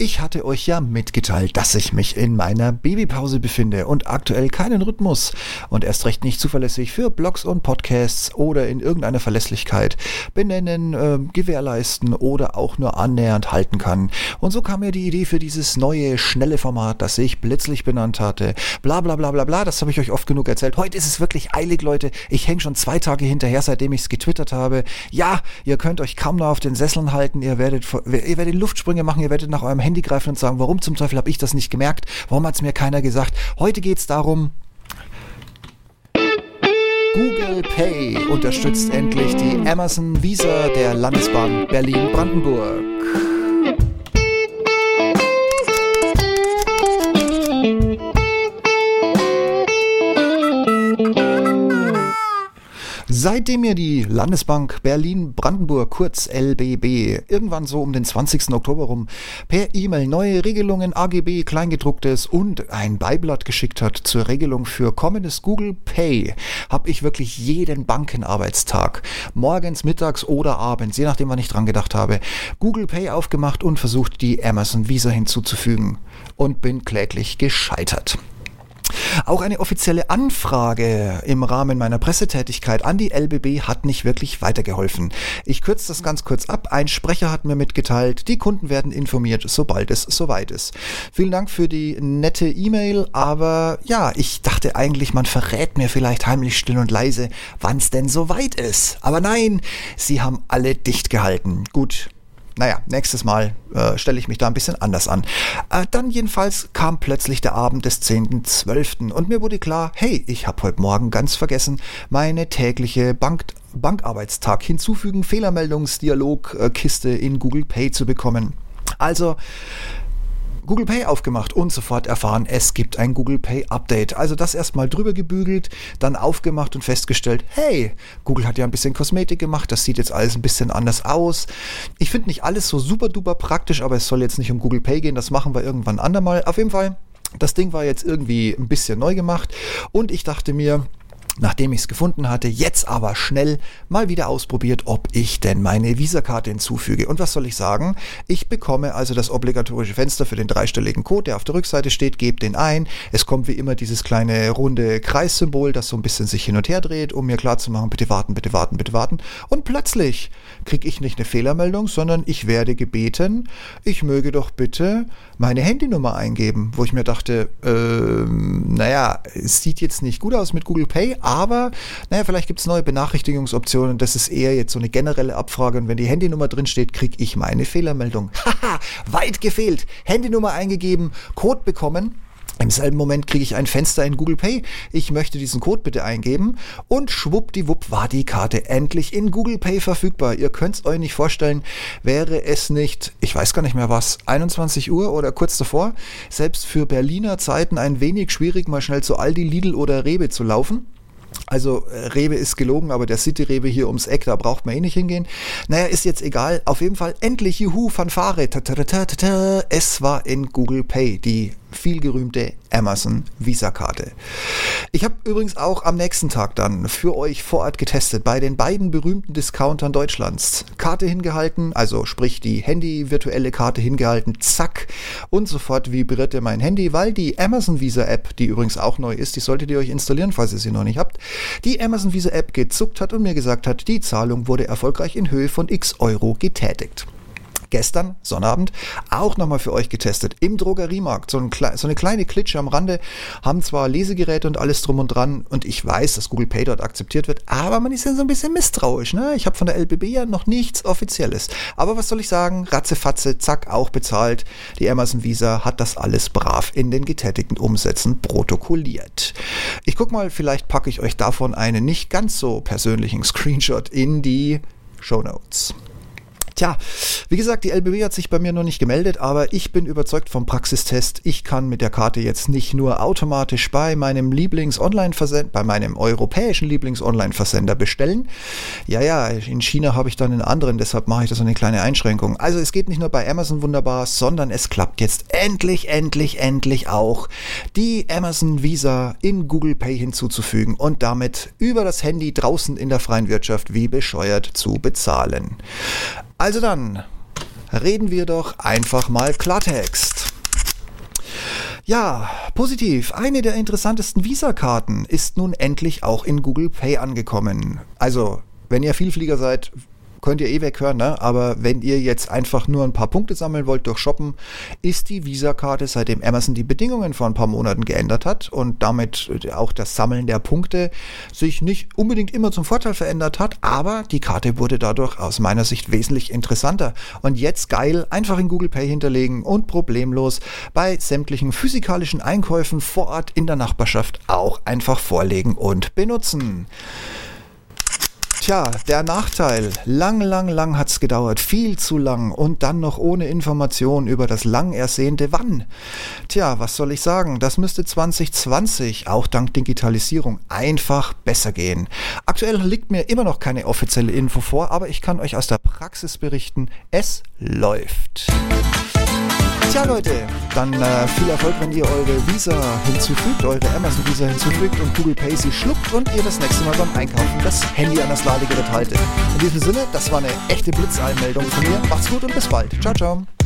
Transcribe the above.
Ich hatte euch ja mitgeteilt, dass ich mich in meiner Babypause befinde und aktuell keinen Rhythmus und erst recht nicht zuverlässig für Blogs und Podcasts oder in irgendeiner Verlässlichkeit benennen, äh, gewährleisten oder auch nur annähernd halten kann. Und so kam mir die Idee für dieses neue, schnelle Format, das ich Blitzlich benannt hatte. Bla bla bla bla bla, das habe ich euch oft genug erzählt. Heute ist es wirklich eilig, Leute. Ich hänge schon zwei Tage hinterher, seitdem ich es getwittert habe. Ja, ihr könnt euch kaum noch auf den Sesseln halten, ihr werdet, ihr werdet Luftsprünge machen, ihr werdet nach eurem Handy greifen und sagen, warum zum Teufel habe ich das nicht gemerkt? Warum hat es mir keiner gesagt? Heute geht es darum, Google Pay unterstützt endlich die Amazon Visa der Landesbahn Berlin-Brandenburg. Seitdem mir die Landesbank Berlin-Brandenburg, kurz LBB, irgendwann so um den 20. Oktober rum per E-Mail neue Regelungen AGB Kleingedrucktes und ein Beiblatt geschickt hat zur Regelung für kommendes Google Pay, habe ich wirklich jeden Bankenarbeitstag, morgens, mittags oder abends, je nachdem wann ich dran gedacht habe, Google Pay aufgemacht und versucht die Amazon Visa hinzuzufügen und bin kläglich gescheitert. Auch eine offizielle Anfrage im Rahmen meiner Pressetätigkeit an die LBB hat nicht wirklich weitergeholfen. Ich kürze das ganz kurz ab. Ein Sprecher hat mir mitgeteilt, die Kunden werden informiert, sobald es soweit ist. Vielen Dank für die nette E-Mail, aber ja, ich dachte eigentlich, man verrät mir vielleicht heimlich still und leise, wann es denn soweit ist. Aber nein, sie haben alle dicht gehalten. Gut, naja, nächstes Mal äh, stelle ich mich da ein bisschen anders an. Äh, dann jedenfalls kam plötzlich der Abend des 10.12. und mir wurde klar, hey, ich habe heute Morgen ganz vergessen, meine tägliche Bank Bankarbeitstag hinzufügen, Fehlermeldungsdialogkiste in Google Pay zu bekommen. Also Google Pay aufgemacht und sofort erfahren, es gibt ein Google Pay Update. Also das erstmal drüber gebügelt, dann aufgemacht und festgestellt, hey, Google hat ja ein bisschen Kosmetik gemacht, das sieht jetzt alles ein bisschen anders aus. Ich finde nicht alles so super duper praktisch, aber es soll jetzt nicht um Google Pay gehen, das machen wir irgendwann andermal. Auf jeden Fall, das Ding war jetzt irgendwie ein bisschen neu gemacht und ich dachte mir, nachdem ich es gefunden hatte, jetzt aber schnell mal wieder ausprobiert, ob ich denn meine Visakarte hinzufüge. Und was soll ich sagen? Ich bekomme also das obligatorische Fenster für den dreistelligen Code, der auf der Rückseite steht, gebe den ein. Es kommt wie immer dieses kleine runde Kreissymbol, das so ein bisschen sich hin und her dreht, um mir klarzumachen, bitte warten, bitte warten, bitte warten. Und plötzlich kriege ich nicht eine Fehlermeldung, sondern ich werde gebeten, ich möge doch bitte meine Handynummer eingeben, wo ich mir dachte, ähm, naja, es sieht jetzt nicht gut aus mit Google Pay, aber naja, vielleicht gibt es neue Benachrichtigungsoptionen. Das ist eher jetzt so eine generelle Abfrage. Und wenn die Handynummer drin steht, kriege ich meine Fehlermeldung. Haha, weit gefehlt. Handynummer eingegeben, Code bekommen. Im selben Moment kriege ich ein Fenster in Google Pay. Ich möchte diesen Code bitte eingeben und schwuppdiwupp war die Karte endlich in Google Pay verfügbar. Ihr könnt es euch nicht vorstellen, wäre es nicht, ich weiß gar nicht mehr was, 21 Uhr oder kurz davor, selbst für Berliner Zeiten ein wenig schwierig, mal schnell zu Aldi, Lidl oder Rewe zu laufen. Also äh, Rewe ist gelogen, aber der City Rewe hier ums Eck, da braucht man eh nicht hingehen. Naja, ist jetzt egal. Auf jeden Fall endlich Juhu, Fanfare. Es war in Google Pay, die vielgerühmte Amazon Visa-Karte. Ich habe übrigens auch am nächsten Tag dann für euch vor Ort getestet bei den beiden berühmten Discountern Deutschlands. Karte hingehalten, also sprich die Handy-virtuelle Karte hingehalten, zack, und sofort vibrierte mein Handy, weil die Amazon Visa-App, die übrigens auch neu ist, die solltet ihr euch installieren, falls ihr sie noch nicht habt, die Amazon Visa-App gezuckt hat und mir gesagt hat, die Zahlung wurde erfolgreich in Höhe von x Euro getätigt gestern, Sonnabend, auch nochmal für euch getestet. Im Drogeriemarkt. So, ein, so, eine kleine Klitsche am Rande. Haben zwar Lesegeräte und alles drum und dran. Und ich weiß, dass Google Pay dort akzeptiert wird. Aber man ist ja so ein bisschen misstrauisch. Ne? Ich habe von der LBB ja noch nichts Offizielles. Aber was soll ich sagen? Ratzefatze, zack, auch bezahlt. Die Amazon Visa hat das alles brav in den getätigten Umsätzen protokolliert. Ich guck mal, vielleicht packe ich euch davon einen nicht ganz so persönlichen Screenshot in die Show Notes. Tja, wie gesagt, die LBW hat sich bei mir noch nicht gemeldet, aber ich bin überzeugt vom Praxistest. Ich kann mit der Karte jetzt nicht nur automatisch bei meinem Lieblings-Online-Versender, bei meinem europäischen Lieblings-Online-Versender bestellen. Ja, ja, in China habe ich dann einen anderen, deshalb mache ich da so eine kleine Einschränkung. Also es geht nicht nur bei Amazon wunderbar, sondern es klappt jetzt endlich, endlich, endlich auch, die Amazon Visa in Google Pay hinzuzufügen und damit über das Handy draußen in der freien Wirtschaft wie bescheuert zu bezahlen. Also dann, Reden wir doch einfach mal Klartext. Ja, positiv. Eine der interessantesten Visa-Karten ist nun endlich auch in Google Pay angekommen. Also, wenn ihr Vielflieger seid, könnt ihr eh weghören, ne? aber wenn ihr jetzt einfach nur ein paar Punkte sammeln wollt durch Shoppen, ist die Visa-Karte, seitdem Amazon die Bedingungen vor ein paar Monaten geändert hat und damit auch das Sammeln der Punkte sich nicht unbedingt immer zum Vorteil verändert hat, aber die Karte wurde dadurch aus meiner Sicht wesentlich interessanter. Und jetzt geil, einfach in Google Pay hinterlegen und problemlos bei sämtlichen physikalischen Einkäufen vor Ort in der Nachbarschaft auch einfach vorlegen und benutzen. Tja, der Nachteil. Lang, lang, lang hat's gedauert. Viel zu lang. Und dann noch ohne Information über das lang ersehnte Wann. Tja, was soll ich sagen? Das müsste 2020, auch dank Digitalisierung, einfach besser gehen. Aktuell liegt mir immer noch keine offizielle Info vor, aber ich kann euch aus der Praxis berichten, es läuft. Tja Leute, dann äh, viel Erfolg, wenn ihr eure Visa hinzufügt, eure Amazon Visa hinzufügt und Google Pay sie schluckt und ihr das nächste Mal beim Einkaufen das Handy an das Ladegerät haltet. In diesem Sinne, das war eine echte Blitzeinmeldung von mir. Macht's gut und bis bald. Ciao, ciao.